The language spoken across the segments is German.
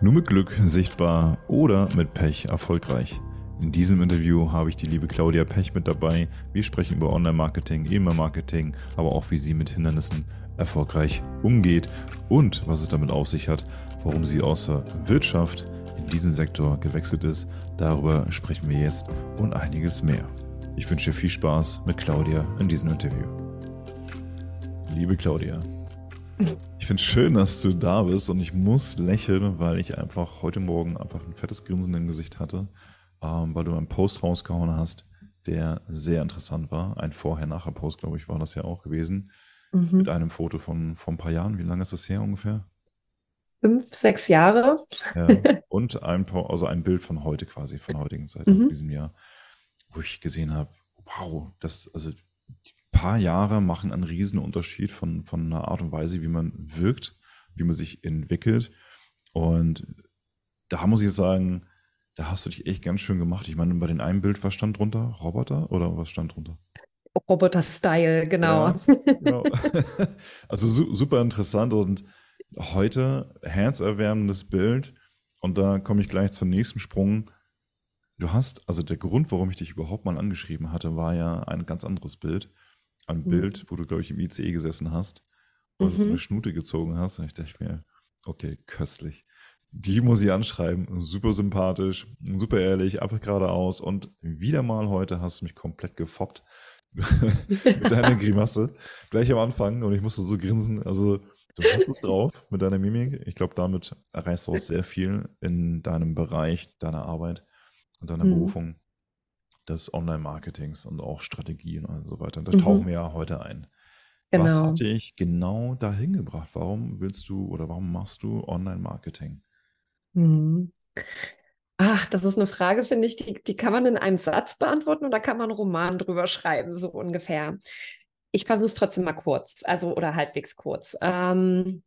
Nur mit Glück sichtbar oder mit Pech erfolgreich. In diesem Interview habe ich die liebe Claudia Pech mit dabei. Wir sprechen über Online-Marketing, E-Mail-Marketing, aber auch wie sie mit Hindernissen erfolgreich umgeht und was es damit auf sich hat, warum sie außer Wirtschaft in diesen Sektor gewechselt ist. Darüber sprechen wir jetzt und einiges mehr. Ich wünsche viel Spaß mit Claudia in diesem Interview. Liebe Claudia, ich finde es schön, dass du da bist und ich muss lächeln, weil ich einfach heute Morgen einfach ein fettes Grinsen im Gesicht hatte, ähm, weil du einen Post rausgehauen hast, der sehr interessant war. Ein Vorher-Nachher-Post, glaube ich, war das ja auch gewesen. Mhm. Mit einem Foto von vor ein paar Jahren. Wie lange ist das her ungefähr? Fünf, sechs Jahre. Ja. Und ein, also ein Bild von heute quasi, von heutigen Zeit, mhm. diesem Jahr, wo ich gesehen habe, wow, das, also paar Jahre machen einen riesen Unterschied von, von einer Art und Weise, wie man wirkt, wie man sich entwickelt. Und da muss ich sagen, da hast du dich echt ganz schön gemacht. Ich meine, bei den einen Bild, was stand drunter? Roboter oder was stand drunter? Roboter-Style, genau. Ja, genau. also su super interessant und heute herzerwärmendes Bild. Und da komme ich gleich zum nächsten Sprung. Du hast, also der Grund, warum ich dich überhaupt mal angeschrieben hatte, war ja ein ganz anderes Bild ein mhm. Bild, wo du, glaube ich, im ICE gesessen hast und mhm. eine Schnute gezogen hast. Und ich dachte mir, okay, köstlich. Die muss ich anschreiben. Super sympathisch, super ehrlich, einfach geradeaus. Und wieder mal heute hast du mich komplett gefoppt mit deiner Grimasse. Gleich am Anfang. Und ich musste so grinsen. Also, du hast es drauf mit deiner Mimik. Ich glaube, damit erreichst du auch sehr viel in deinem Bereich, deiner Arbeit und deiner mhm. Berufung des Online-Marketings und auch Strategien und so weiter. Da mhm. tauchen wir ja heute ein. Genau. Was hat dich genau dahin gebracht? Warum willst du oder warum machst du Online-Marketing? Mhm. Ach, das ist eine Frage, finde ich, die, die kann man in einem Satz beantworten oder kann man einen Roman drüber schreiben, so ungefähr. Ich versuche es trotzdem mal kurz, also oder halbwegs kurz. Ähm,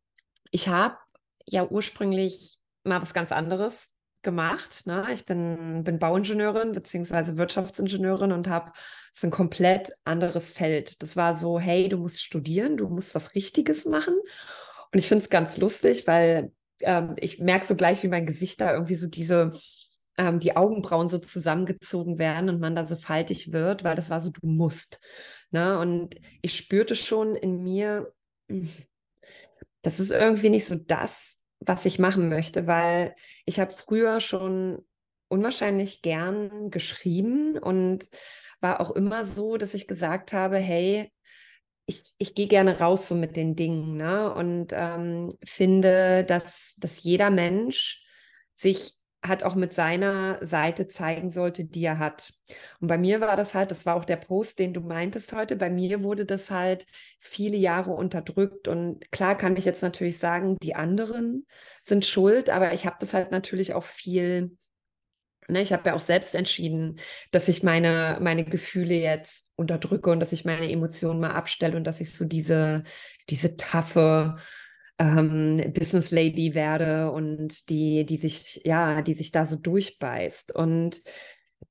ich habe ja ursprünglich mal was ganz anderes gemacht. Ne? Ich bin, bin Bauingenieurin bzw. Wirtschaftsingenieurin und habe so ein komplett anderes Feld. Das war so, hey, du musst studieren, du musst was Richtiges machen. Und ich finde es ganz lustig, weil ähm, ich merke so gleich, wie mein Gesicht da irgendwie so diese, ähm, die Augenbrauen so zusammengezogen werden und man da so faltig wird, weil das war so, du musst. Ne? Und ich spürte schon in mir, das ist irgendwie nicht so das, was ich machen möchte, weil ich habe früher schon unwahrscheinlich gern geschrieben und war auch immer so, dass ich gesagt habe, hey, ich, ich gehe gerne raus so mit den Dingen ne? und ähm, finde, dass, dass jeder Mensch sich hat auch mit seiner Seite zeigen sollte, die er hat. Und bei mir war das halt, das war auch der Post, den du meintest heute, bei mir wurde das halt viele Jahre unterdrückt. Und klar kann ich jetzt natürlich sagen, die anderen sind schuld, aber ich habe das halt natürlich auch viel, ne, ich habe ja auch selbst entschieden, dass ich meine, meine Gefühle jetzt unterdrücke und dass ich meine Emotionen mal abstelle und dass ich so diese, diese taffe, ähm, Business Lady werde und die, die sich, ja, die sich da so durchbeißt. Und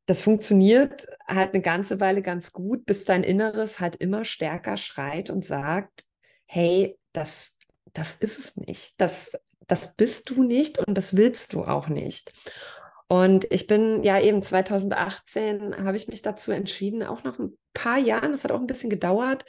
das funktioniert halt eine ganze Weile ganz gut, bis dein Inneres halt immer stärker schreit und sagt, hey, das, das ist es nicht. Das, das bist du nicht und das willst du auch nicht. Und ich bin ja eben 2018 habe ich mich dazu entschieden, auch nach ein paar Jahren, das hat auch ein bisschen gedauert,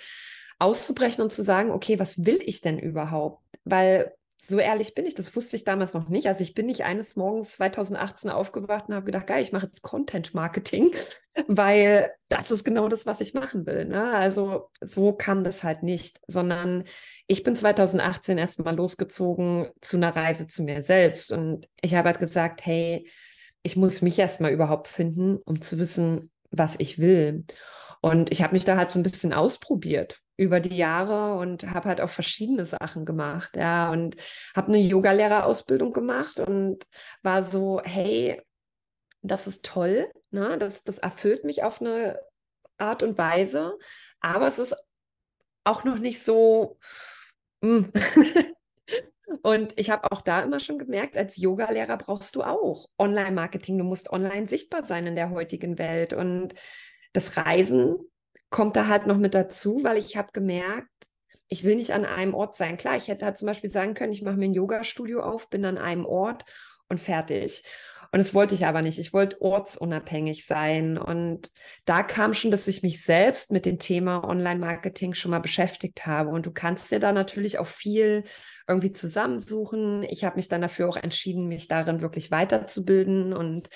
auszubrechen und zu sagen, okay, was will ich denn überhaupt? Weil so ehrlich bin ich, das wusste ich damals noch nicht. Also ich bin nicht eines Morgens 2018 aufgewacht und habe gedacht, geil, ich mache jetzt Content Marketing, weil das ist genau das, was ich machen will. Ne? Also so kam das halt nicht, sondern ich bin 2018 erstmal losgezogen zu einer Reise zu mir selbst und ich habe halt gesagt, hey, ich muss mich erstmal überhaupt finden, um zu wissen, was ich will. Und ich habe mich da halt so ein bisschen ausprobiert über die Jahre und habe halt auch verschiedene Sachen gemacht, ja, und habe eine Yogalehrerausbildung gemacht und war so, hey, das ist toll, ne? das, das erfüllt mich auf eine Art und Weise, aber es ist auch noch nicht so. Mm. Und ich habe auch da immer schon gemerkt, als Yogalehrer brauchst du auch Online-Marketing. Du musst online sichtbar sein in der heutigen Welt. Und das Reisen kommt da halt noch mit dazu, weil ich habe gemerkt, ich will nicht an einem Ort sein. Klar, ich hätte halt zum Beispiel sagen können, ich mache mir ein Yoga-Studio auf, bin an einem Ort und fertig. Und das wollte ich aber nicht. Ich wollte ortsunabhängig sein. Und da kam schon, dass ich mich selbst mit dem Thema Online-Marketing schon mal beschäftigt habe. Und du kannst dir da natürlich auch viel irgendwie zusammensuchen. Ich habe mich dann dafür auch entschieden, mich darin wirklich weiterzubilden und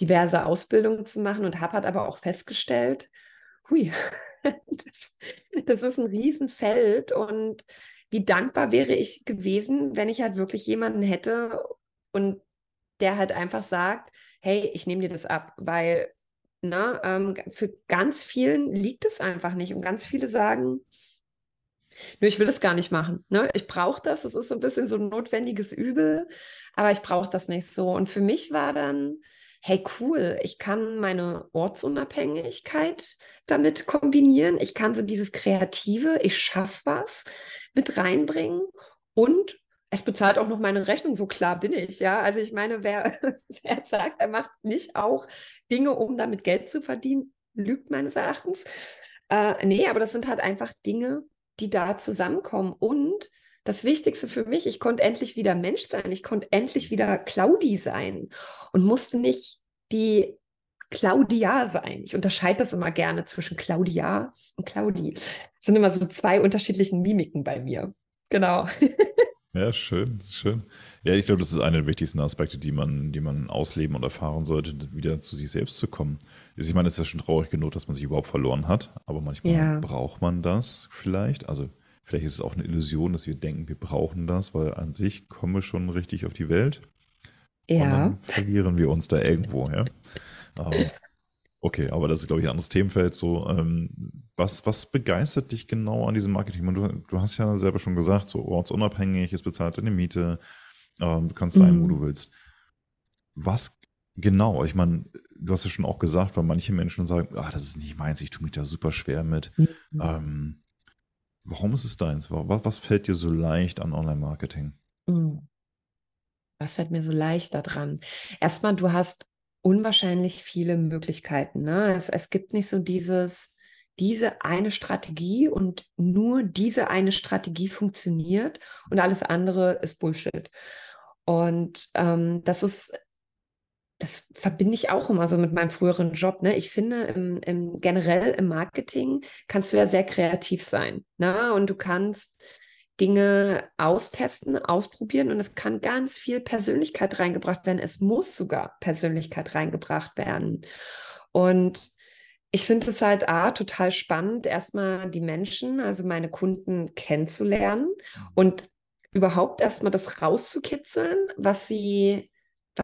diverse Ausbildungen zu machen und habe halt aber auch festgestellt, hui, das, das ist ein Riesenfeld und wie dankbar wäre ich gewesen, wenn ich halt wirklich jemanden hätte und der halt einfach sagt, hey, ich nehme dir das ab, weil ne, ähm, für ganz vielen liegt es einfach nicht und ganz viele sagen, nur ich will das gar nicht machen. Ne? Ich brauche das, es ist so ein bisschen so ein notwendiges Übel, aber ich brauche das nicht so. Und für mich war dann, hey cool, ich kann meine Ortsunabhängigkeit damit kombinieren. Ich kann so dieses Kreative, ich schaffe was mit reinbringen und es bezahlt auch noch meine Rechnung, so klar bin ich, ja. Also ich meine, wer, wer sagt, er macht nicht auch Dinge, um damit Geld zu verdienen, lügt meines Erachtens. Äh, nee, aber das sind halt einfach Dinge, die da zusammenkommen. Und das Wichtigste für mich, ich konnte endlich wieder Mensch sein, ich konnte endlich wieder Claudi sein und musste nicht die Claudia sein. Ich unterscheide das immer gerne zwischen Claudia und Claudi. Das sind immer so zwei unterschiedlichen Mimiken bei mir. Genau. Ja, schön, schön. Ja, ich glaube, das ist einer der wichtigsten Aspekte, die man, die man ausleben und erfahren sollte, wieder zu sich selbst zu kommen. Ich meine, es ist ja schon traurig genug, dass man sich überhaupt verloren hat, aber manchmal ja. braucht man das vielleicht. Also vielleicht ist es auch eine Illusion, dass wir denken, wir brauchen das, weil an sich kommen wir schon richtig auf die Welt. Ja. Und dann verlieren wir uns da irgendwo, ja. Okay, aber das ist, glaube ich, ein anderes Themenfeld. So, ähm, was, was begeistert dich genau an diesem Marketing? Du, du hast ja selber schon gesagt, so ortsunabhängig, es bezahlt deine Miete, ähm, du kannst sein, mhm. wo du willst. Was genau? Ich meine, du hast ja schon auch gesagt, weil manche Menschen sagen, ah, das ist nicht meins, ich tue mich da super schwer mit. Mhm. Ähm, warum ist es deins? Was, was fällt dir so leicht an Online-Marketing? Mhm. Was fällt mir so leicht daran? Erstmal, du hast unwahrscheinlich viele Möglichkeiten. Ne? Es, es gibt nicht so dieses, diese eine Strategie und nur diese eine Strategie funktioniert und alles andere ist Bullshit. Und ähm, das ist, das verbinde ich auch immer so mit meinem früheren Job. Ne? Ich finde, im, im, generell im Marketing kannst du ja sehr kreativ sein. Ne? Und du kannst Dinge austesten, ausprobieren und es kann ganz viel Persönlichkeit reingebracht werden. Es muss sogar Persönlichkeit reingebracht werden. Und ich finde es halt A, total spannend, erstmal die Menschen, also meine Kunden kennenzulernen und überhaupt erstmal das rauszukitzeln, was sie,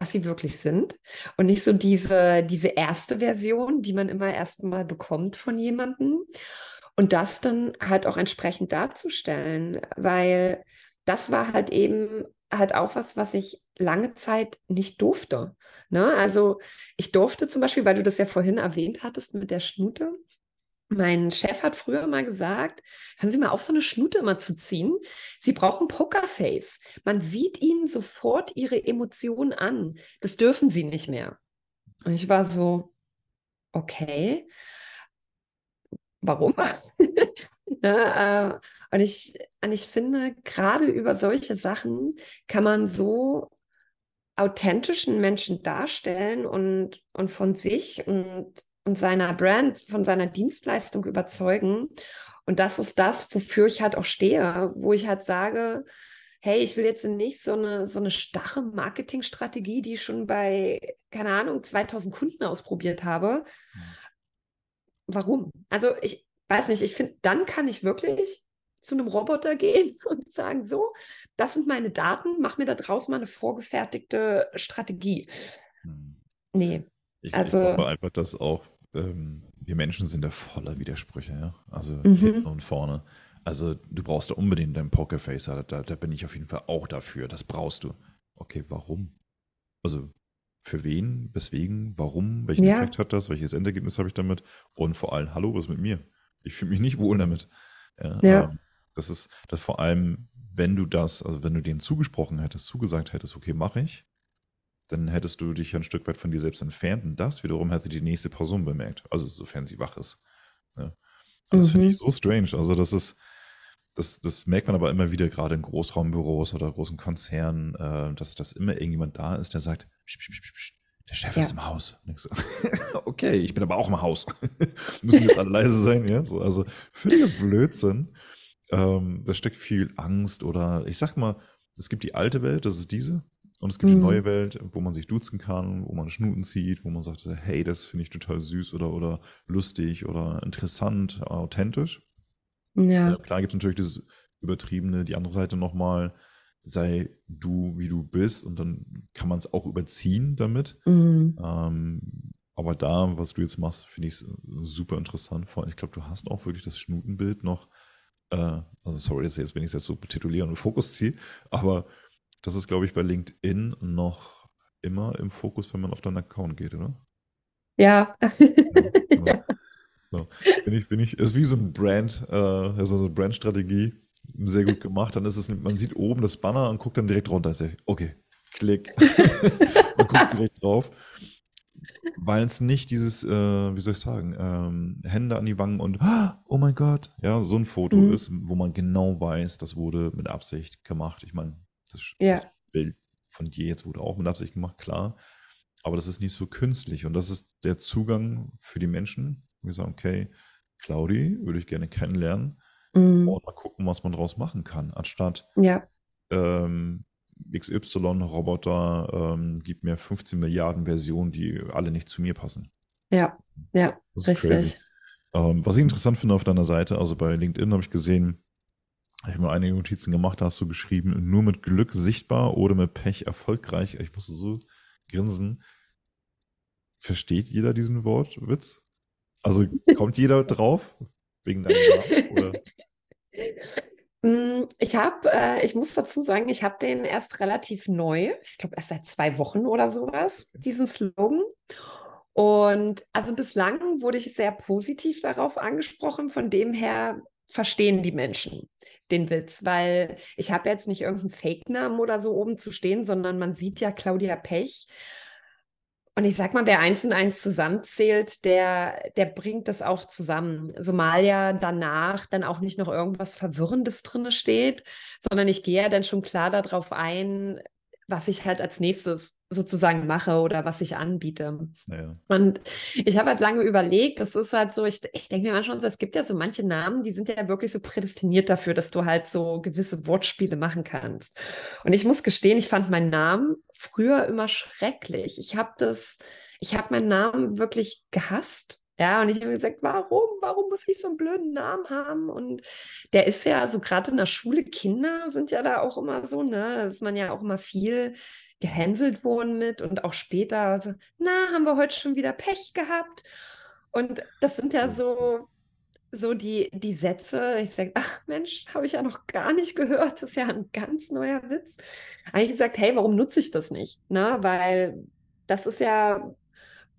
was sie wirklich sind. Und nicht so diese, diese erste Version, die man immer erstmal bekommt von jemandem. Und das dann halt auch entsprechend darzustellen, weil das war halt eben halt auch was, was ich lange Zeit nicht durfte. Ne? Also ich durfte zum Beispiel, weil du das ja vorhin erwähnt hattest mit der Schnute, mein Chef hat früher mal gesagt, hören Sie mal auf, so eine Schnute immer zu ziehen. Sie brauchen Pokerface. Man sieht Ihnen sofort Ihre Emotionen an. Das dürfen Sie nicht mehr. Und ich war so, okay warum? äh, und, ich, und ich finde, gerade über solche Sachen kann man so authentischen Menschen darstellen und, und von sich und, und seiner Brand, von seiner Dienstleistung überzeugen. Und das ist das, wofür ich halt auch stehe, wo ich halt sage, hey, ich will jetzt nicht so eine, so eine starre Marketingstrategie, die ich schon bei, keine Ahnung, 2000 Kunden ausprobiert habe. Mhm warum? Also ich weiß nicht, ich finde, dann kann ich wirklich zu einem Roboter gehen und sagen, so, das sind meine Daten, mach mir da draußen mal eine vorgefertigte Strategie. Hm. Nee. Ich, also, ich glaube einfach, dass auch ähm, wir Menschen sind ja voller Widersprüche, ja. Also mhm. hinten und vorne. Also du brauchst da unbedingt dein Pokerface, da, da bin ich auf jeden Fall auch dafür. Das brauchst du. Okay, warum? Also für wen, weswegen, warum, welchen ja. Effekt hat das, welches Endergebnis habe ich damit und vor allem, hallo, was mit mir? Ich fühle mich nicht wohl damit. Ja, ja. Ähm, das ist das vor allem, wenn du das, also wenn du denen zugesprochen hättest, zugesagt hättest, okay, mache ich, dann hättest du dich ein Stück weit von dir selbst entfernt und das wiederum hätte die nächste Person bemerkt, also sofern sie wach ist. Ja. Und das mhm. finde ich so strange. Also das ist, das, das merkt man aber immer wieder, gerade in Großraumbüros oder großen Konzernen, äh, dass, dass immer irgendjemand da ist, der sagt, psch, psch, psch, psch, der Chef ja. ist im Haus. So, okay, ich bin aber auch im Haus. Müssen jetzt alle leise sein, ja? So, also völliger Blödsinn. Ähm, da steckt viel Angst oder ich sag mal, es gibt die alte Welt, das ist diese. Und es gibt mhm. die neue Welt, wo man sich duzen kann, wo man Schnuten zieht, wo man sagt, hey, das finde ich total süß oder, oder lustig oder interessant, authentisch. Ja. Äh, klar gibt es natürlich dieses übertriebene, die andere Seite nochmal, sei du, wie du bist und dann kann man es auch überziehen damit. Mhm. Ähm, aber da, was du jetzt machst, finde ich super interessant. Vor allem, ich glaube, du hast auch wirklich das Schnutenbild noch, äh, also sorry, jetzt, wenn ich es jetzt so titulieren und Fokus ziehe, aber das ist, glaube ich, bei LinkedIn noch immer im Fokus, wenn man auf deinen Account geht, oder? Ja. ja. So. Bin ich, bin ich, ist wie so ein Brand, äh, also eine Brandstrategie, sehr gut gemacht. Dann ist es, man sieht oben das Banner und guckt dann direkt runter. Okay, klick. und guckt direkt drauf. Weil es nicht dieses, äh, wie soll ich sagen, ähm, Hände an die Wangen und oh mein Gott, ja, so ein Foto mhm. ist, wo man genau weiß, das wurde mit Absicht gemacht. Ich meine, das, ja. das Bild von dir jetzt wurde auch mit Absicht gemacht, klar. Aber das ist nicht so künstlich. Und das ist der Zugang für die Menschen. Wir sagen, okay, Claudi würde ich gerne kennenlernen mhm. und mal gucken, was man daraus machen kann. Anstatt ja. ähm, XY-Roboter ähm, gibt mir 15 Milliarden Versionen, die alle nicht zu mir passen. Ja, ja, richtig. Ähm, was ich interessant finde auf deiner Seite, also bei LinkedIn habe ich gesehen, ich habe mir einige Notizen gemacht, da hast du geschrieben, nur mit Glück sichtbar oder mit Pech erfolgreich. Ich musste so grinsen. Versteht jeder diesen Wortwitz? Also kommt jeder drauf wegen deinem Namen? Oder? Mm, ich habe, äh, ich muss dazu sagen, ich habe den erst relativ neu, ich glaube erst seit zwei Wochen oder sowas, diesen Slogan. Und also bislang wurde ich sehr positiv darauf angesprochen. Von dem her verstehen die Menschen den Witz, weil ich habe jetzt nicht irgendeinen Fake-Namen oder so oben zu stehen, sondern man sieht ja Claudia Pech. Und ich sag mal, wer eins und eins zusammenzählt, der, der bringt das auch zusammen. Somalia danach dann auch nicht noch irgendwas Verwirrendes drin steht, sondern ich gehe ja dann schon klar darauf ein, was ich halt als nächstes sozusagen mache oder was ich anbiete. Ja. Und ich habe halt lange überlegt, das ist halt so, ich, ich denke mir manchmal, es gibt ja so manche Namen, die sind ja wirklich so prädestiniert dafür, dass du halt so gewisse Wortspiele machen kannst. Und ich muss gestehen, ich fand meinen Namen früher immer schrecklich. Ich habe das, ich habe meinen Namen wirklich gehasst. Ja, und ich habe gesagt, warum? Warum muss ich so einen blöden Namen haben? Und der ist ja, also gerade in der Schule, Kinder sind ja da auch immer so, ne? Da ist man ja auch immer viel gehänselt worden mit und auch später, also, na, haben wir heute schon wieder Pech gehabt. Und das sind ja so, so die, die Sätze, ich sage, ach Mensch, habe ich ja noch gar nicht gehört, das ist ja ein ganz neuer Witz. Habe ich gesagt, hey, warum nutze ich das nicht? Ne? Weil das ist ja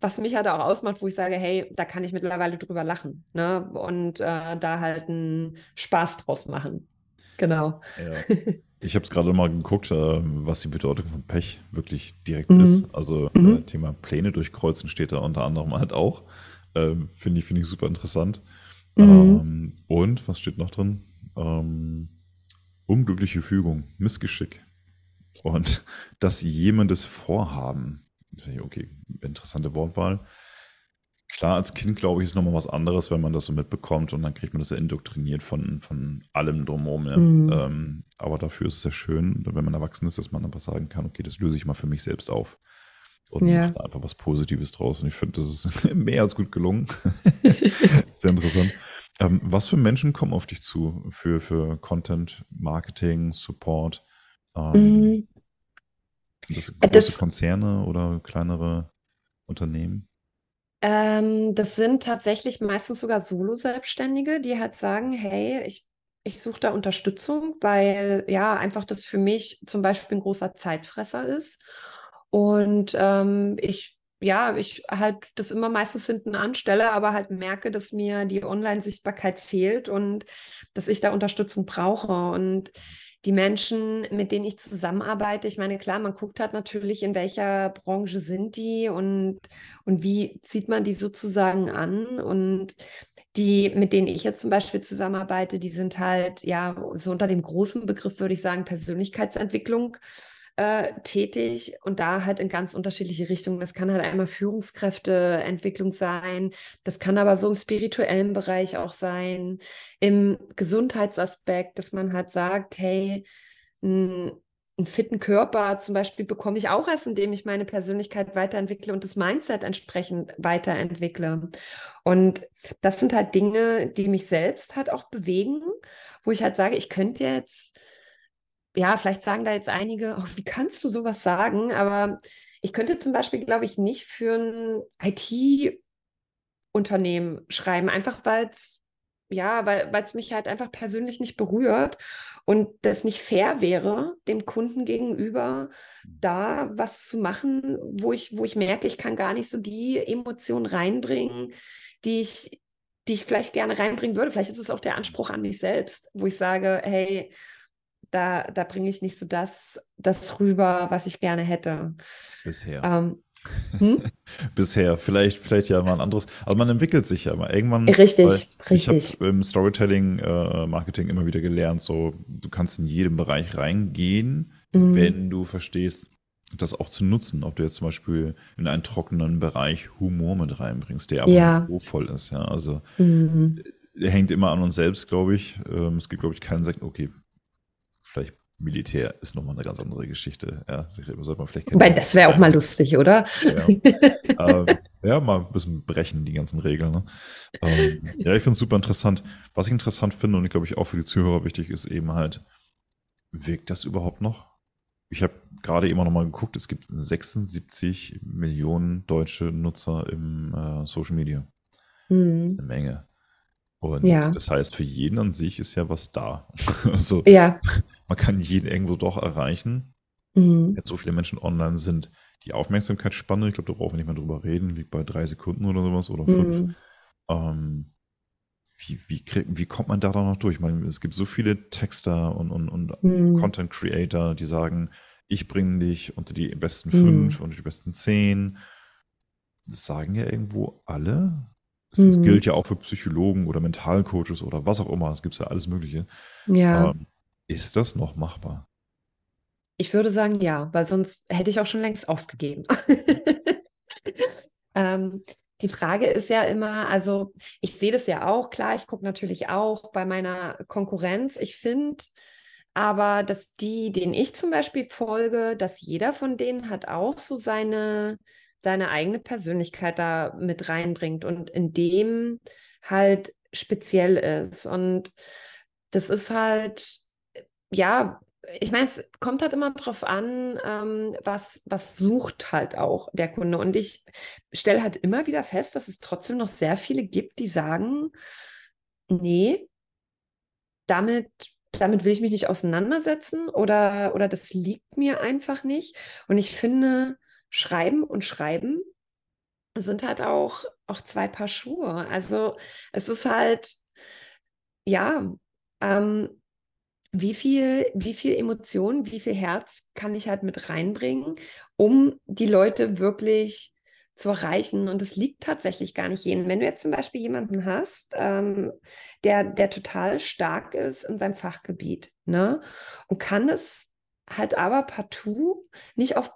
was mich halt auch ausmacht, wo ich sage, hey, da kann ich mittlerweile drüber lachen ne? und äh, da halt einen Spaß draus machen. Genau. Ja. Ich habe es gerade mal geguckt, äh, was die Bedeutung von Pech wirklich direkt mhm. ist. Also äh, mhm. äh, Thema Pläne durchkreuzen steht da unter anderem halt auch. Ähm, Finde ich, find ich super interessant. Mhm. Ähm, und was steht noch drin? Ähm, unglückliche Fügung, Missgeschick. Und dass jemandes Vorhaben okay, interessante Wortwahl. Klar, als Kind, glaube ich, ist nochmal was anderes, wenn man das so mitbekommt und dann kriegt man das ja indoktriniert von, von allem drumherum. Ja. Mhm. Ähm, aber dafür ist es sehr schön, wenn man erwachsen ist, dass man einfach sagen kann, okay, das löse ich mal für mich selbst auf und ja. mache einfach was Positives draus. Und ich finde, das ist mehr als gut gelungen. sehr interessant. Ähm, was für Menschen kommen auf dich zu für, für Content, Marketing, Support? Ähm, mhm. Sind das äh, große das, Konzerne oder kleinere Unternehmen? Ähm, das sind tatsächlich meistens sogar Solo-Selbstständige, die halt sagen, hey, ich, ich suche da Unterstützung, weil ja einfach das für mich zum Beispiel ein großer Zeitfresser ist. Und ähm, ich ja, ich halt das immer meistens hinten anstelle, aber halt merke, dass mir die Online-Sichtbarkeit fehlt und dass ich da Unterstützung brauche. Und die Menschen, mit denen ich zusammenarbeite, ich meine, klar, man guckt halt natürlich, in welcher Branche sind die und, und wie zieht man die sozusagen an. Und die, mit denen ich jetzt zum Beispiel zusammenarbeite, die sind halt, ja, so unter dem großen Begriff würde ich sagen, Persönlichkeitsentwicklung äh, tätig und da halt in ganz unterschiedliche Richtungen. Das kann halt einmal Führungskräfteentwicklung sein, das kann aber so im spirituellen Bereich auch sein, im Gesundheitsaspekt, dass man halt sagt, hey, einen fitten Körper zum Beispiel bekomme ich auch erst, indem ich meine Persönlichkeit weiterentwickle und das Mindset entsprechend weiterentwickle. Und das sind halt Dinge, die mich selbst halt auch bewegen, wo ich halt sage, ich könnte jetzt ja, vielleicht sagen da jetzt einige, oh, wie kannst du sowas sagen? Aber ich könnte zum Beispiel, glaube ich, nicht für ein IT-Unternehmen schreiben, einfach weil es ja, weil es mich halt einfach persönlich nicht berührt und das nicht fair wäre, dem Kunden gegenüber da was zu machen, wo ich, wo ich merke, ich kann gar nicht so die Emotionen reinbringen, die ich, die ich vielleicht gerne reinbringen würde. Vielleicht ist es auch der Anspruch an mich selbst, wo ich sage, hey, da, da bringe ich nicht so das, das rüber, was ich gerne hätte. Bisher. Ähm, hm? Bisher, vielleicht, vielleicht ja mal ein anderes. Aber man entwickelt sich ja immer. Irgendwann. Richtig, richtig. Ich habe im Storytelling, äh, Marketing immer wieder gelernt, so du kannst in jedem Bereich reingehen, mhm. wenn du verstehst, das auch zu nutzen. Ob du jetzt zum Beispiel in einen trockenen Bereich Humor mit reinbringst, der aber ja. voll ist. Ja, also mhm. hängt immer an uns selbst, glaube ich. Ähm, es gibt, glaube ich, keinen Sekt. Okay, Militär ist nochmal eine ganz andere Geschichte. Ja, sollte man vielleicht Wobei, das wäre auch mal lustig, oder? Ja. ähm, ja, mal ein bisschen brechen, die ganzen Regeln. Ne? Ähm, ja, ich finde es super interessant. Was ich interessant finde und ich glaube ich auch für die Zuhörer wichtig ist eben halt, wirkt das überhaupt noch? Ich habe gerade eben noch mal geguckt, es gibt 76 Millionen deutsche Nutzer im äh, Social Media. Mhm. Das ist eine Menge. Und ja. das heißt, für jeden an sich ist ja was da. also ja. man kann jeden irgendwo doch erreichen. Mhm. Jetzt so viele Menschen online sind. Die Aufmerksamkeitsspanne, ich glaube, da brauchen wir nicht mehr drüber reden, liegt bei drei Sekunden oder sowas oder fünf. Mhm. Ähm, wie, wie, krieg, wie kommt man da dann noch durch? Ich meine, es gibt so viele Texter und, und, und mhm. Content Creator, die sagen, ich bringe dich unter die besten fünf, mhm. unter die besten zehn. Das sagen ja irgendwo alle. Das, mhm. gilt ja auch für Psychologen oder Mentalcoaches oder was auch immer. Es gibt ja alles Mögliche. Ja. Ähm, ist das noch machbar? Ich würde sagen, ja, weil sonst hätte ich auch schon längst aufgegeben. ähm, die Frage ist ja immer, also ich sehe das ja auch, klar, ich gucke natürlich auch bei meiner Konkurrenz. Ich finde aber, dass die, denen ich zum Beispiel folge, dass jeder von denen hat auch so seine, seine eigene Persönlichkeit da mit reinbringt und in dem halt speziell ist. Und das ist halt, ja, ich meine, es kommt halt immer drauf an, ähm, was, was sucht halt auch der Kunde. Und ich stelle halt immer wieder fest, dass es trotzdem noch sehr viele gibt, die sagen, nee, damit, damit will ich mich nicht auseinandersetzen oder, oder das liegt mir einfach nicht. Und ich finde, Schreiben und Schreiben sind halt auch, auch zwei Paar Schuhe. Also es ist halt, ja, ähm, wie viel, wie viel Emotion, wie viel Herz kann ich halt mit reinbringen, um die Leute wirklich zu erreichen. Und es liegt tatsächlich gar nicht jedem. Wenn du jetzt zum Beispiel jemanden hast, ähm, der, der total stark ist in seinem Fachgebiet, ne, und kann es halt aber partout nicht auf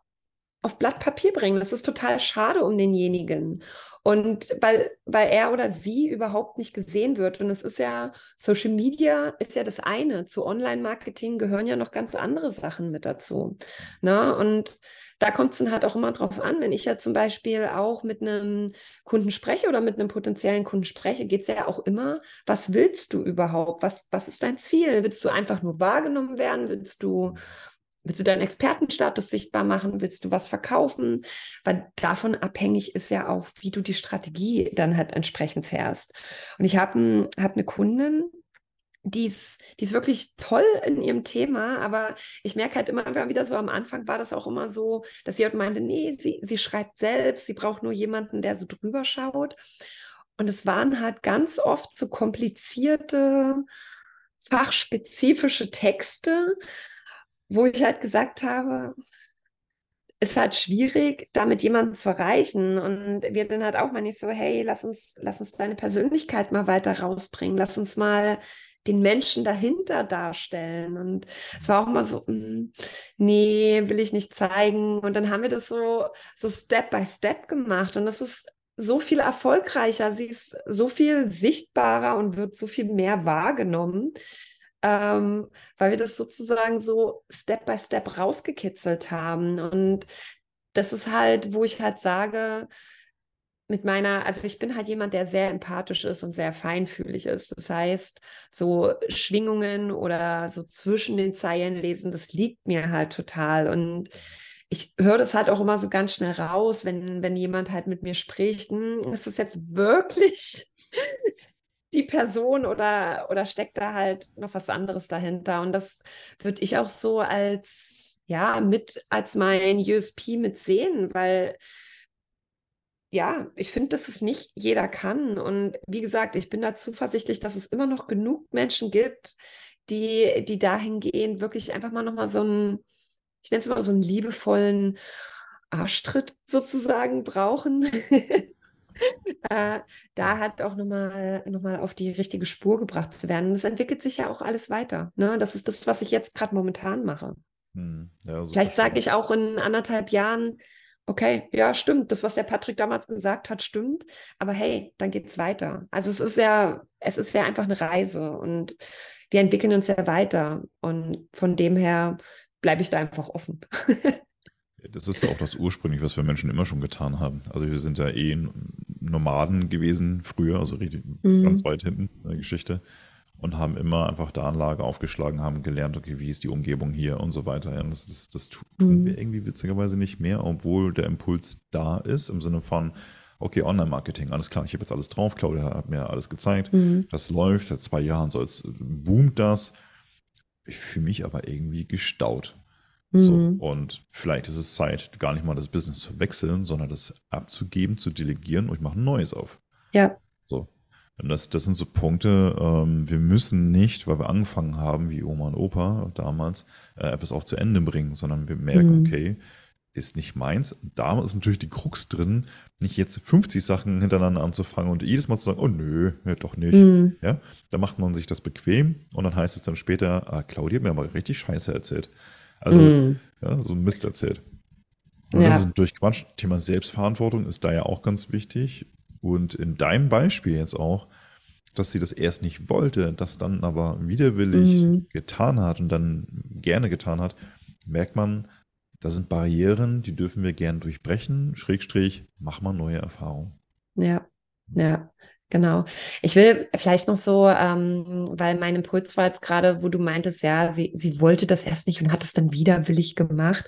auf Blatt Papier bringen. Das ist total schade um denjenigen. Und weil, weil er oder sie überhaupt nicht gesehen wird. Und es ist ja, Social Media ist ja das eine. Zu Online-Marketing gehören ja noch ganz andere Sachen mit dazu. Ne? Und da kommt es dann halt auch immer drauf an, wenn ich ja zum Beispiel auch mit einem Kunden spreche oder mit einem potenziellen Kunden spreche, geht es ja auch immer, was willst du überhaupt? Was, was ist dein Ziel? Willst du einfach nur wahrgenommen werden? Willst du Willst du deinen Expertenstatus sichtbar machen? Willst du was verkaufen? Weil davon abhängig ist ja auch, wie du die Strategie dann halt entsprechend fährst. Und ich habe hab eine Kundin, die ist, die ist wirklich toll in ihrem Thema, aber ich merke halt immer wieder so, am Anfang war das auch immer so, dass sie halt meinte, nee, sie, sie schreibt selbst, sie braucht nur jemanden, der so drüber schaut. Und es waren halt ganz oft so komplizierte fachspezifische Texte, wo ich halt gesagt habe, ist halt schwierig, damit jemanden zu erreichen. Und wir dann halt auch mal nicht so, hey, lass uns, lass uns deine Persönlichkeit mal weiter rausbringen, lass uns mal den Menschen dahinter darstellen. Und es war auch mal so, mm, nee, will ich nicht zeigen. Und dann haben wir das so, so Step by Step gemacht. Und das ist so viel erfolgreicher. Sie ist so viel sichtbarer und wird so viel mehr wahrgenommen ähm, weil wir das sozusagen so Step by Step rausgekitzelt haben. Und das ist halt, wo ich halt sage, mit meiner, also ich bin halt jemand, der sehr empathisch ist und sehr feinfühlig ist. Das heißt, so Schwingungen oder so zwischen den Zeilen lesen, das liegt mir halt total. Und ich höre das halt auch immer so ganz schnell raus, wenn, wenn jemand halt mit mir spricht, hm, ist das jetzt wirklich die Person oder, oder steckt da halt noch was anderes dahinter? Und das würde ich auch so als, ja, mit als mein USP mitsehen, weil ja, ich finde, dass es nicht jeder kann. Und wie gesagt, ich bin da zuversichtlich, dass es immer noch genug Menschen gibt, die, die dahingehend wirklich einfach mal nochmal so einen, ich nenne es mal so einen liebevollen Arschtritt sozusagen brauchen. äh, da hat auch nochmal noch mal auf die richtige Spur gebracht zu werden. Und es entwickelt sich ja auch alles weiter. Ne? Das ist das, was ich jetzt gerade momentan mache. Hm, ja, Vielleicht sage ich auch in anderthalb Jahren, okay, ja, stimmt, das, was der Patrick damals gesagt hat, stimmt. Aber hey, dann geht es weiter. Also es ist ja, es ist ja einfach eine Reise und wir entwickeln uns ja weiter. Und von dem her bleibe ich da einfach offen. Das ist auch das ursprünglich, was wir Menschen immer schon getan haben. Also wir sind ja eh Nomaden gewesen früher, also richtig mhm. ganz weit hinten in der Geschichte und haben immer einfach da Anlage aufgeschlagen, haben gelernt, okay, wie ist die Umgebung hier und so weiter. Ja, das, das, das tun mhm. wir irgendwie witzigerweise nicht mehr, obwohl der Impuls da ist, im Sinne von, okay, Online-Marketing, alles klar, ich habe jetzt alles drauf, Claudia hat mir alles gezeigt, mhm. das läuft, seit zwei Jahren soll es, boomt das. Ich fühle mich aber irgendwie gestaut. So, mhm. und vielleicht ist es Zeit, gar nicht mal das Business zu wechseln, sondern das abzugeben, zu delegieren und ich mache ein neues auf. Ja. So. Und das, das sind so Punkte, ähm, wir müssen nicht, weil wir angefangen haben, wie Oma und Opa damals, äh, etwas auch zu Ende bringen, sondern wir merken, mhm. okay, ist nicht meins. Da ist natürlich die Krux drin, nicht jetzt 50 Sachen hintereinander anzufangen und jedes Mal zu sagen, oh nö, ja, doch nicht. Mhm. Ja, da macht man sich das bequem und dann heißt es dann später, ah, Claudia hat mir aber richtig Scheiße erzählt. Also mm. ja, so ein Mist erzählt. Und ja. das ist durch Quatsch. Thema Selbstverantwortung ist da ja auch ganz wichtig. Und in deinem Beispiel jetzt auch, dass sie das erst nicht wollte, das dann aber widerwillig mm. getan hat und dann gerne getan hat, merkt man, da sind Barrieren, die dürfen wir gern durchbrechen. Schrägstrich, mach mal neue Erfahrungen. Ja, ja. Genau. Ich will vielleicht noch so, ähm, weil mein Impuls war jetzt gerade, wo du meintest, ja, sie, sie wollte das erst nicht und hat es dann widerwillig gemacht.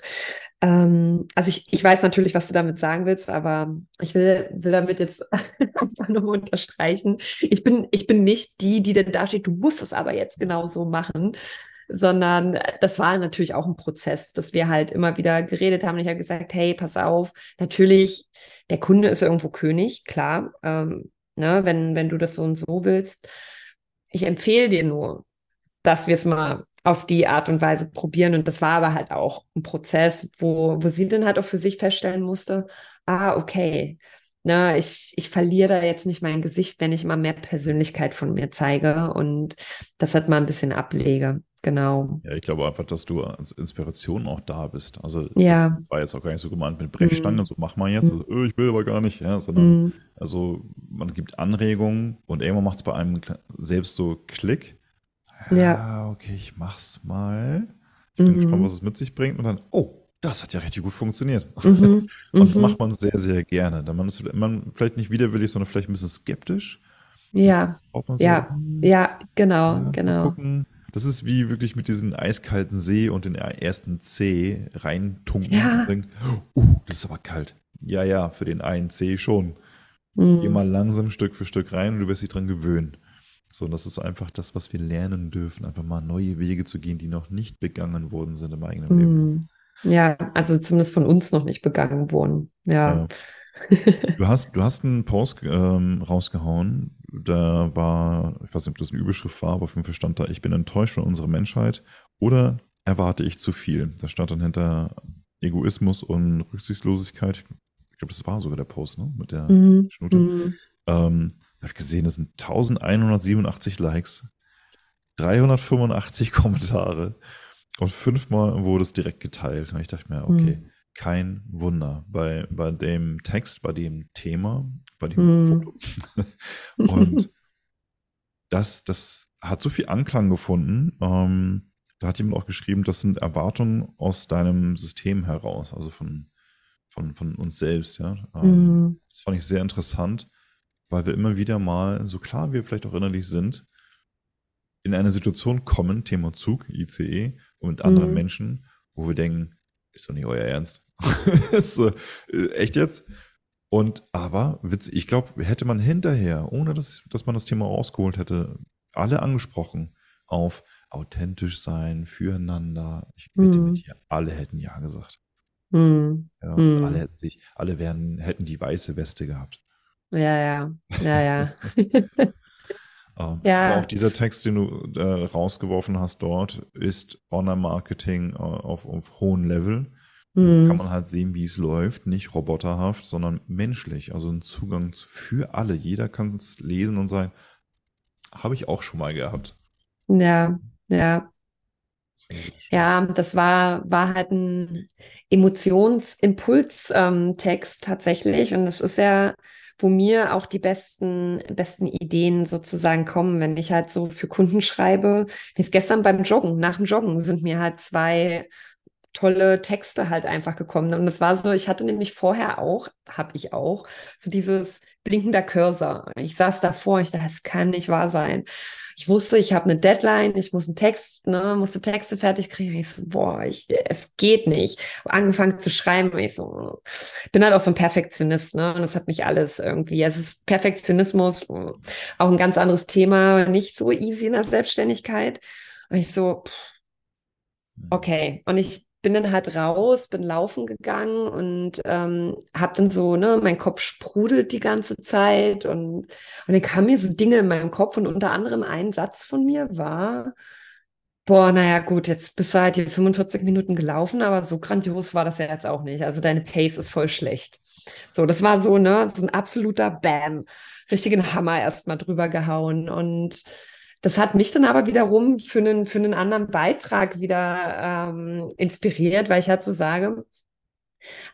Ähm, also ich, ich weiß natürlich, was du damit sagen willst, aber ich will, will damit jetzt einfach nochmal unterstreichen. Ich bin, ich bin nicht die, die dann da steht, du musst es aber jetzt genau so machen, sondern das war natürlich auch ein Prozess, dass wir halt immer wieder geredet haben. Ich habe gesagt, hey, pass auf, natürlich, der Kunde ist irgendwo König, klar. Ähm, ne, wenn, wenn du das so und so willst. Ich empfehle dir nur, dass wir es mal auf die Art und Weise probieren. Und das war aber halt auch ein Prozess, wo, wo sie dann halt auch für sich feststellen musste, ah, okay, na, ich, ich verliere da jetzt nicht mein Gesicht, wenn ich immer mehr Persönlichkeit von mir zeige und das hat mal ein bisschen ablege. Genau. Ja, ich glaube einfach, dass du als Inspiration auch da bist. Also ja. das war jetzt auch gar nicht so gemeint mit Brechstange, mm. so mach mal jetzt, also, oh, ich will aber gar nicht, ja, sondern mm. also man gibt Anregungen und irgendwann macht es bei einem selbst so Klick. Ja, ja, okay, ich mach's mal. Ich bin mhm. gespannt, was es mit sich bringt und dann, oh, das hat ja richtig gut funktioniert. Mhm. und das mhm. macht man sehr, sehr gerne. Dann man ist man vielleicht nicht widerwillig, sondern vielleicht ein bisschen skeptisch. Ja. So, ja, ja, genau, ja, genau. Gucken, das ist wie wirklich mit diesem eiskalten See und den ersten C reintunken ja. und denken, uh, das ist aber kalt. Ja, ja, für den einen C schon. Mhm. Geh mal langsam Stück für Stück rein und du wirst dich dran gewöhnen. So, das ist einfach das, was wir lernen dürfen, einfach mal neue Wege zu gehen, die noch nicht begangen worden sind im eigenen mhm. Leben. Ja, also zumindest von uns noch nicht begangen wurden. Ja. ja. Du hast, du hast einen Post ähm, rausgehauen, da war, ich weiß nicht, ob das eine Überschrift war, aber auf jeden Fall stand da, ich bin enttäuscht von unserer Menschheit oder erwarte ich zu viel. Da stand dann hinter Egoismus und Rücksichtslosigkeit. Ich glaube, das war sogar der Post, ne? Mit der Mhm. Schnute. Mhm. Ähm, da habe ich gesehen, das sind 1187 Likes, 385 Kommentare und fünfmal wurde es direkt geteilt. Und ich dachte mir, okay, Mhm. Kein Wunder. Bei, bei dem Text, bei dem Thema, bei dem Mhm. Foto. Und das, das hat so viel Anklang gefunden. Ähm, da hat jemand auch geschrieben, das sind Erwartungen aus deinem System heraus, also von, von, von uns selbst. Ja? Ähm, Mhm. das fand ich sehr interessant, weil wir immer wieder mal, so klar wir vielleicht auch innerlich sind, in eine Situation kommen, Thema Zug, ICE, und mit anderen Mhm. Menschen, wo wir denken, ist doch nicht euer Ernst. so, äh, echt jetzt? Und aber, witzig, ich glaube, hätte man hinterher, ohne dass, dass man das Thema rausgeholt hätte, alle angesprochen auf authentisch sein, füreinander. Ich wette Mhm. mit dir, alle hätten Ja gesagt. Mhm. Ja, Mhm. alle hätten sich, alle wären, hätten die weiße Weste gehabt. Ja, ja, ja, ja. Ähm, Ja. Aber auch dieser Text, den du äh, rausgeworfen hast dort, ist Online-Marketing äh, auf, auf hohem Level. Da Mhm. kann man halt sehen, wie es läuft, nicht roboterhaft, sondern menschlich. Also ein Zugang zu- für alle. Jeder kann es lesen und sagen, habe ich auch schon mal gehabt. Ja, ja. Ja, das war, war halt ein Emotionsimpuls-Text tatsächlich. Und es ist ja, wo mir auch die besten, besten Ideen sozusagen kommen, wenn ich halt so für Kunden schreibe. Wie es gestern beim Joggen, nach dem Joggen sind mir halt zwei tolle Texte halt einfach gekommen. Und es war so, ich hatte nämlich vorher auch, habe ich auch, so dieses blinkender Cursor. Ich saß davor, ich dachte, das kann nicht wahr sein. Ich wusste, ich habe eine Deadline, ich muss einen Text, ne, musste Texte fertig kriegen. Ich so, boah, ich, es geht nicht. Angefangen zu schreiben, ich so, bin halt auch so ein Perfektionist, ne, und das hat mich alles irgendwie, es ist Perfektionismus, auch ein ganz anderes Thema, nicht so easy in der Selbstständigkeit. Und ich so, Okay, und ich bin dann halt raus, bin laufen gegangen und ähm, habe dann so, ne, mein Kopf sprudelt die ganze Zeit und, und dann kamen mir so Dinge in meinem Kopf und unter anderem ein Satz von mir war, boah, naja, gut, jetzt bist du halt die 45 Minuten gelaufen, aber so grandios war das ja jetzt auch nicht. Also deine Pace ist voll schlecht. So, das war so, ne, so ein absoluter Bam, richtigen Hammer erstmal drüber gehauen und das hat mich dann aber wiederum für einen, für einen anderen Beitrag wieder ähm, inspiriert, weil ich halt so sage,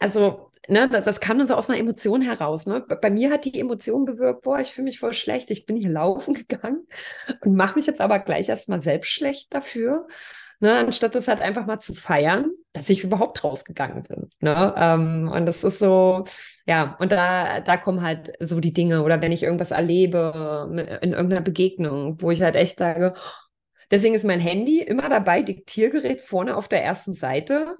also, ne, das, das kam dann so aus einer Emotion heraus. Ne? Bei mir hat die Emotion bewirkt, boah, ich fühle mich voll schlecht, ich bin hier laufen gegangen und mache mich jetzt aber gleich erstmal selbst schlecht dafür. Ne, anstatt das halt einfach mal zu feiern, dass ich überhaupt rausgegangen bin. Ne? Ähm, und das ist so, ja, und da, da kommen halt so die Dinge, oder wenn ich irgendwas erlebe in irgendeiner Begegnung, wo ich halt echt sage, deswegen ist mein Handy immer dabei, Diktiergerät vorne auf der ersten Seite,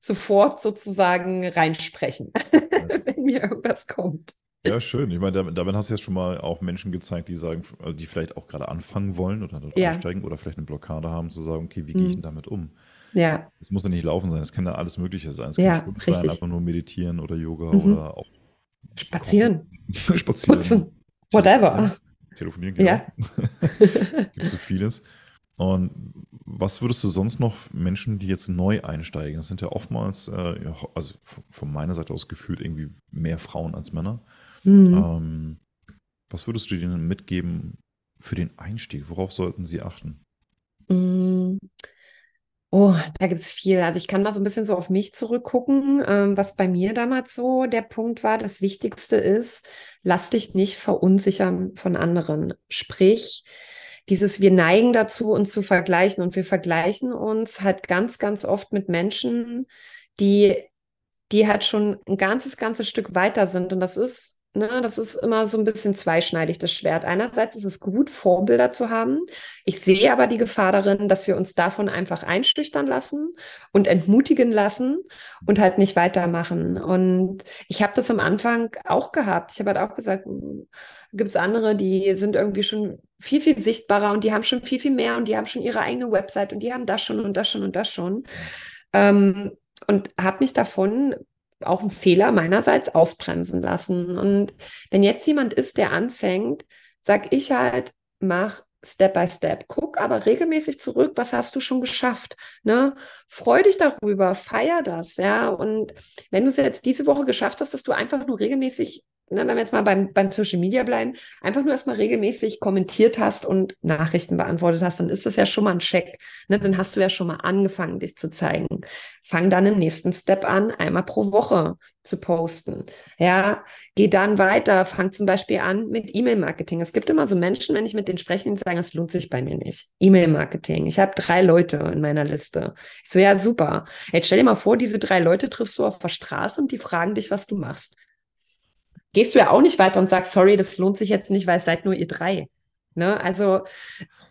sofort sozusagen reinsprechen, wenn mir irgendwas kommt. Ja, schön. Ich meine, damit, damit hast du ja schon mal auch Menschen gezeigt, die sagen, also die vielleicht auch gerade anfangen wollen oder dort Ja. einsteigen oder vielleicht eine Blockade haben, zu sagen, okay, wie gehe ich Mhm. denn damit um? Ja, Es muss ja nicht laufen sein, es kann ja alles Mögliche sein. Es Ja, kann Schwimmen sein, einfach nur meditieren oder Yoga Mhm. oder auch spazieren, spazieren. putzen, whatever. Telefonieren, genau. Ja. Gibt so vieles. Und was würdest du sonst noch Menschen, die jetzt neu einsteigen, das sind ja oftmals, äh, ja, also von- von meiner Seite aus gefühlt irgendwie mehr Frauen als Männer. Mhm. Ähm, was würdest du denen mitgeben für den Einstieg? Worauf sollten sie achten? Mm. Oh, da gibt es viel. Also ich kann mal so ein bisschen so auf mich zurückgucken, ähm, was bei mir damals so der Punkt war. Das Wichtigste ist, lass dich nicht verunsichern von anderen. Sprich, dieses, wir neigen dazu, uns zu vergleichen und wir vergleichen uns halt ganz, ganz oft mit Menschen, die, die halt schon ein ganzes, ganzes Stück weiter sind. Und das ist Ne, das ist immer so ein bisschen zweischneidig, das Schwert. Einerseits ist es gut, Vorbilder zu haben. Ich sehe aber die Gefahr darin, dass wir uns davon einfach einschüchtern lassen und entmutigen lassen und halt nicht weitermachen. Und ich habe das am Anfang auch gehabt. Ich habe halt auch gesagt, gibt es andere, die sind irgendwie schon viel, viel sichtbarer und die haben schon viel, viel mehr und die haben schon ihre eigene Website und die haben das schon und das schon und das schon. Ähm, und habe mich davon auch ein Fehler meinerseits ausbremsen lassen. Und wenn jetzt jemand ist, der anfängt, sag ich halt, mach Step by Step. Guck aber regelmäßig zurück, was hast du schon geschafft. Ne? Freu dich darüber, feier das, ja. Und wenn du es jetzt diese Woche geschafft hast, dass du einfach nur regelmäßig ne, wenn wir jetzt mal beim, beim Social Media bleiben, einfach nur erstmal regelmäßig kommentiert hast und Nachrichten beantwortet hast, dann ist das ja schon mal ein Check. Ne? Dann hast du ja schon mal angefangen, dich zu zeigen. Fang dann im nächsten Step an, einmal pro Woche zu posten. Ja, geh dann weiter, fang zum Beispiel an mit E-Mail-Marketing. Es gibt immer so Menschen, wenn ich mit denen spreche, die sagen, es lohnt sich bei mir nicht. E-Mail-Marketing. Ich habe drei Leute in meiner Liste. Ich so, ja, super. Jetzt stell dir mal vor, diese drei Leute triffst du auf der Straße und die fragen dich, was du machst gehst du ja auch nicht weiter und sagst, sorry, das lohnt sich jetzt nicht, weil es seid nur ihr drei. Ne? Also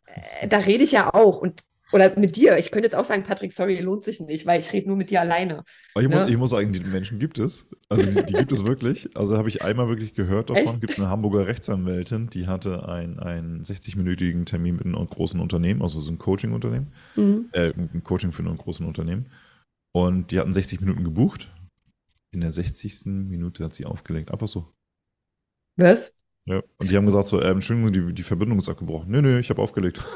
äh, da rede ich ja auch und oder mit dir. Ich könnte jetzt auch sagen, Patrick, sorry, lohnt sich nicht, weil ich rede nur mit dir alleine. Aber ich, ne? muss, ich muss sagen, die Menschen gibt es. Also die, die gibt es wirklich. Also habe ich einmal wirklich gehört davon. Es gibt eine Hamburger Rechtsanwältin, die hatte einen, einen 60-minütigen Termin mit einem großen Unternehmen, also so ein Coaching-Unternehmen, mhm. äh, ein Coaching für ein großes Unternehmen. Und die hatten 60 Minuten gebucht. In der 60. Minute hat sie aufgelegt. Einfach so. Was? Ja, und die haben gesagt so, äh, Entschuldigung, die, die Verbindung ist abgebrochen. Nö, nö, ich habe aufgelegt.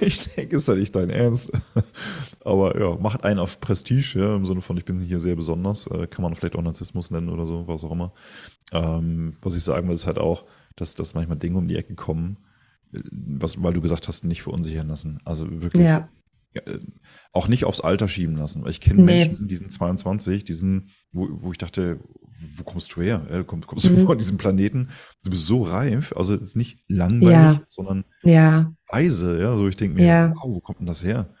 ich denke, ist ja nicht dein Ernst. Aber ja, macht einen auf Prestige, ja, im Sinne von, ich bin hier sehr besonders. Äh, kann man vielleicht auch Narzissmus nennen oder so, was auch immer. Ähm, was ich sagen will, ist halt auch, dass, dass manchmal Dinge um die Ecke kommen, äh, was, weil du gesagt hast, nicht verunsichern lassen. Also wirklich. Ja. Äh, auch nicht aufs Alter schieben lassen. Weil ich kenne nee. Menschen, die sind 22, die sind, wo, wo ich dachte, wo kommst du her? Äh, komm, kommst du mhm. von diesem Planeten? Du bist so reif, also es ist nicht langweilig, ja. sondern ja. weise. Ja, so ich denke mir, ja. wow, wo kommt denn das her?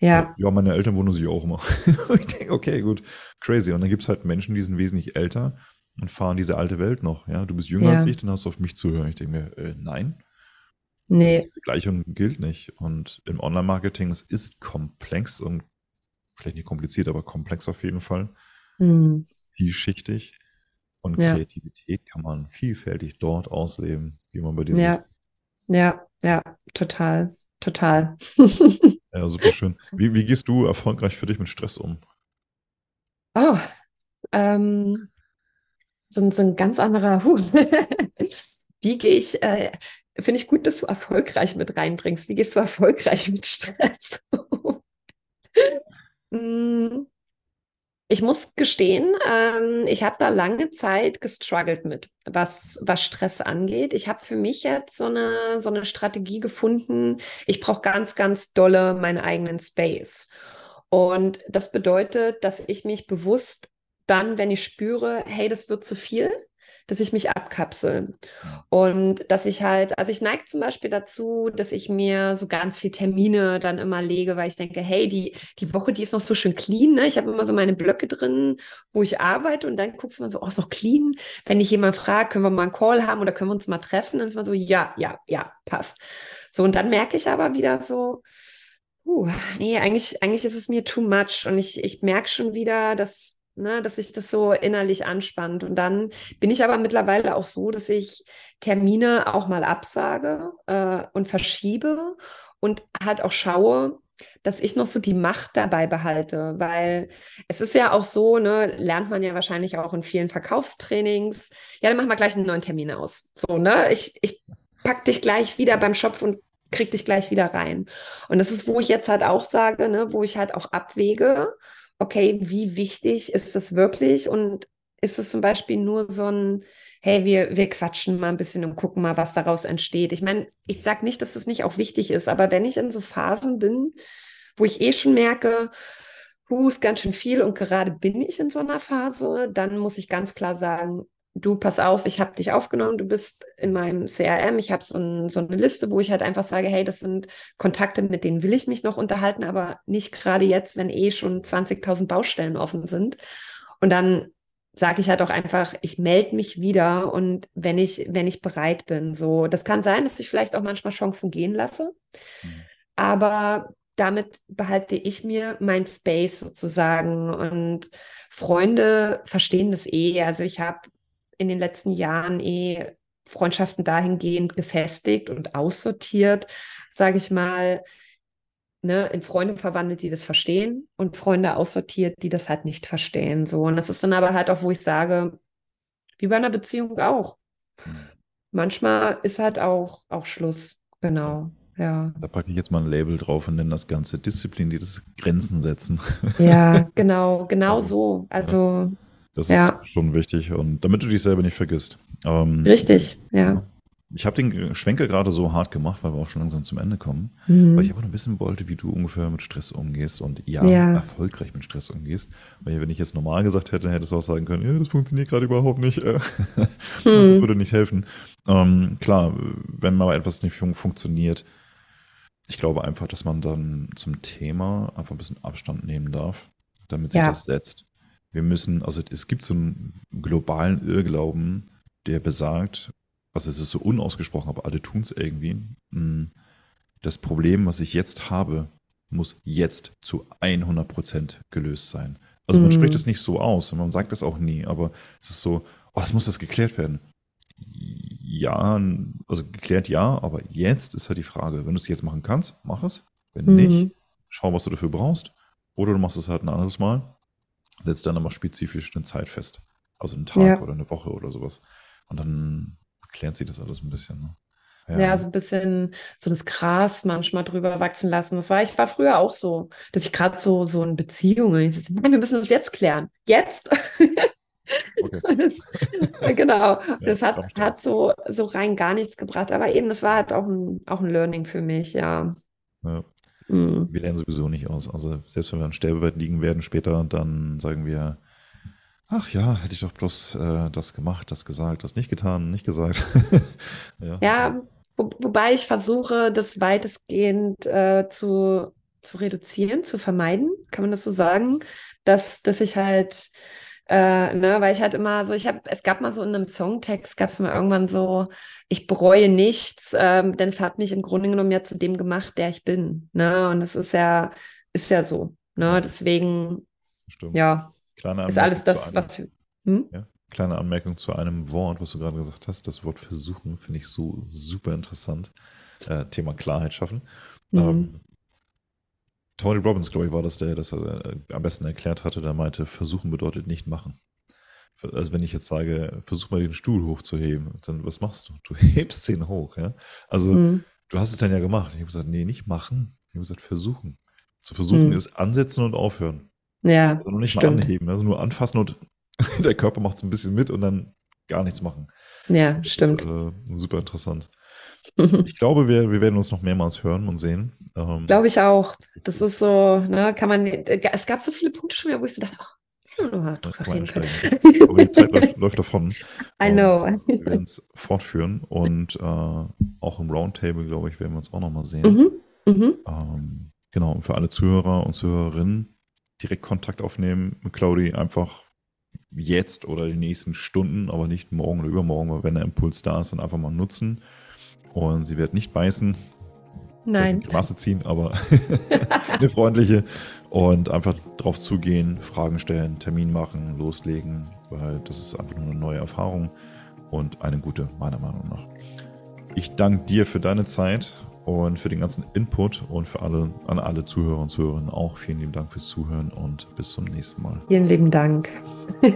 Ja. Ja, meine Eltern wundern sich auch immer. ich denke, okay, gut, crazy. Und dann gibt es halt Menschen, die sind wesentlich älter und fahren diese alte Welt noch. Ja, du bist jünger ja. als ich, dann hast du auf mich zu hören. Ich denke mir, äh, nein. Nee. diese Gleichung gilt nicht. Und im Online-Marketing, es ist komplex und vielleicht nicht kompliziert, aber komplex auf jeden Fall. Mhm. Vielschichtig. Und ja. Kreativität kann man vielfältig dort ausleben, wie man bei dir ja. sieht. Ja, ja, total, total. ja, super schön. Wie, wie gehst du erfolgreich für dich mit Stress um? Oh, ähm, so, so ein ganz anderer Hut. wie gehe ich, äh, finde ich gut, dass du erfolgreich mit reinbringst. Wie gehst du erfolgreich mit Stress um? Mm, ich muss gestehen, ähm, ich habe da lange Zeit gestruggelt mit, was, was Stress angeht. Ich habe für mich jetzt so eine, so eine Strategie gefunden. Ich brauche ganz, ganz dolle meinen eigenen Space. Und das bedeutet, dass ich mich bewusst dann, wenn ich spüre, hey, das wird zu viel, dass ich mich abkapsel. Und dass ich halt, also ich neige zum Beispiel dazu, dass ich mir so ganz viele Termine dann immer lege, weil ich denke, hey, die, die Woche, die ist noch so schön clean. Ne? Ich habe immer so meine Blöcke drin, wo ich arbeite und dann guckst du mal so, oh, ist noch clean. Wenn ich jemand fragt, können wir mal einen Call haben oder können wir uns mal treffen, dann ist man so, ja, ja, ja, passt. So, und dann merke ich aber wieder so, uh, nee, eigentlich, eigentlich ist es mir too much. Und ich, ich merke schon wieder, dass ne, dass sich das so innerlich anspannt. Und dann bin ich aber mittlerweile auch so, dass ich Termine auch mal absage äh, und verschiebe und halt auch schaue, dass ich noch so die Macht dabei behalte, weil es ist ja auch so, ne, lernt man ja wahrscheinlich auch in vielen Verkaufstrainings. Ja, dann machen wir gleich einen neuen Termin aus. So, ne, ich, ich pack dich gleich wieder beim Shop und krieg dich gleich wieder rein. Und das ist, wo ich jetzt halt auch sage, ne, wo ich halt auch abwäge, okay, wie wichtig ist das wirklich? Und ist es zum Beispiel nur so ein, hey, wir, wir quatschen mal ein bisschen und gucken mal, was daraus entsteht. Ich meine, ich sage nicht, dass das nicht auch wichtig ist, aber wenn ich in so Phasen bin, wo ich eh schon merke, hu, ist ganz schön viel und gerade bin ich in so einer Phase, dann muss ich ganz klar sagen, du, pass auf, ich habe dich aufgenommen, du bist in meinem CRM, ich habe so, ein, so, eine Liste, wo ich halt einfach sage, hey, das sind Kontakte, mit denen will ich mich noch unterhalten, aber nicht gerade jetzt, wenn eh schon 20.000 Baustellen offen sind. Und dann sage ich halt auch einfach, ich melde mich wieder und wenn ich, wenn ich bereit bin, so, das kann sein, dass ich vielleicht auch manchmal Chancen gehen lasse, mhm. aber damit behalte ich mir mein Space sozusagen und Freunde verstehen das eh. Also ich habe in den letzten Jahren eh Freundschaften dahingehend gefestigt und aussortiert, sage ich mal. ne, in Freunde verwandelt, die das verstehen und Freunde aussortiert, die das halt nicht verstehen. So. Und das ist dann aber halt auch, wo ich sage, wie bei einer Beziehung auch. Hm. Manchmal ist halt auch, auch Schluss. Genau. Ja. Da packe ich jetzt mal ein Label drauf und nenne das Ganze diszipliniertes Grenzen setzen. Ja, genau, genau also, so. Also. Das ja. ist schon wichtig und damit du dich selber nicht vergisst. Ähm, Richtig, ja ich habe den Schwenker gerade so hart gemacht, weil wir auch schon langsam zum Ende kommen, mhm. weil ich aber noch ein bisschen wollte, wie du ungefähr mit Stress umgehst und ja, ja, erfolgreich mit Stress umgehst. Weil wenn ich jetzt normal gesagt hätte, hättest du auch sagen können, ja, das funktioniert gerade überhaupt nicht. das mhm. würde nicht helfen. Ähm, klar, wenn mal etwas nicht fun funktioniert, ich glaube einfach, dass man dann zum Thema einfach ein bisschen Abstand nehmen darf, damit sich ja. das setzt. Wir müssen, also es gibt so einen globalen Irrglauben, der besagt, also es ist so unausgesprochen, aber alle tun es irgendwie. Hm, das Problem, was ich jetzt habe, muss jetzt zu 100% gelöst sein. Also man mhm. spricht es nicht so aus und man sagt das auch nie, aber es ist so, oh, das muss das geklärt werden. Ja, also geklärt ja, aber jetzt ist halt die Frage, wenn du es jetzt machen kannst, mach es. Wenn mhm. nicht, schau, was du dafür brauchst. Oder du machst es halt ein anderes Mal, setzt dann aber spezifisch eine Zeit fest. Also einen Tag ja. oder eine Woche oder sowas. Und dann klärt sich das alles ein bisschen. Ne? Ja. ja. so ein bisschen so das Gras manchmal drüber wachsen lassen. Das war, ich war früher auch so, dass ich gerade so, so in Beziehungen, ich so, nein, wir müssen das jetzt klären. Jetzt. Okay. das, genau. Ja, das hat, hat so, so rein gar nichts gebracht. Aber eben, das war halt auch ein, auch ein Learning für mich, ja. ja. Mhm. Wir lernen sowieso nicht aus. Also selbst wenn wir an Sterbebett liegen werden später, dann sagen wir, Ach ja, hätte ich doch bloß äh, das gemacht, das gesagt, das nicht getan, nicht gesagt. ja, ja wo, wobei ich versuche, das weitestgehend äh, zu, zu reduzieren, zu vermeiden, kann man das so sagen, dass, dass ich halt, äh, ne, weil ich halt immer so, ich habe, es gab mal so in einem Songtext, gab es mal irgendwann so, ich bereue nichts, ähm, denn es hat mich im Grunde genommen ja zu dem gemacht, der ich bin. Ne? Und das ist ja, ist ja so. Ne? Deswegen, Stimmt. ja. Kleine ist alles das, was. Hm? Ja, kleine Anmerkung zu einem Wort, was du gerade gesagt hast. Das Wort versuchen finde ich so super interessant. Äh, Thema Klarheit schaffen. Mhm. Ähm, Tony Robbins, glaube ich, war das, der das äh, am besten erklärt hatte. Der meinte, versuchen bedeutet nicht machen. Also wenn ich jetzt sage, versuch mal den Stuhl hochzuheben, dann was machst du? Du hebst den hoch, ja. Also mhm. du hast es dann ja gemacht. Ich habe gesagt, nee, nicht machen. Ich habe gesagt, versuchen. Zu versuchen mhm. ist ansetzen und aufhören. Ja. Also nicht stimmt. mal anheben, also nur anfassen und der Körper macht es ein bisschen mit und dann gar nichts machen. Ja, das stimmt. Ist, äh, super interessant. Ich glaube, wir, wir werden uns noch mehrmals hören und sehen. Ähm, glaube ich auch. Das ist so, ne, kann man, es gab so viele Punkte schon wieder, wo ich so dachte, oh, drüber reden können. Aber die Zeit läuft, läuft davon. I know. wir werden es fortführen und äh, auch im Roundtable, glaube ich, werden wir uns auch nochmal sehen. Mhm. Mhm. Ähm, genau, und für alle Zuhörer und Zuhörerinnen, direkt Kontakt aufnehmen mit Claudi, einfach jetzt oder die nächsten Stunden, aber nicht morgen oder übermorgen, weil wenn der Impuls da ist, dann einfach mal nutzen. Und sie wird nicht beißen. Nein. Die Masse ziehen, aber eine freundliche. Und einfach drauf zugehen, Fragen stellen, Termin machen, loslegen, weil das ist einfach nur eine neue Erfahrung und eine gute, meiner Meinung nach. Ich danke dir für deine Zeit und für den ganzen Input und für alle, an alle Zuhörer und Zuhörerinnen auch vielen lieben Dank fürs Zuhören und bis zum nächsten Mal. Vielen lieben Dank.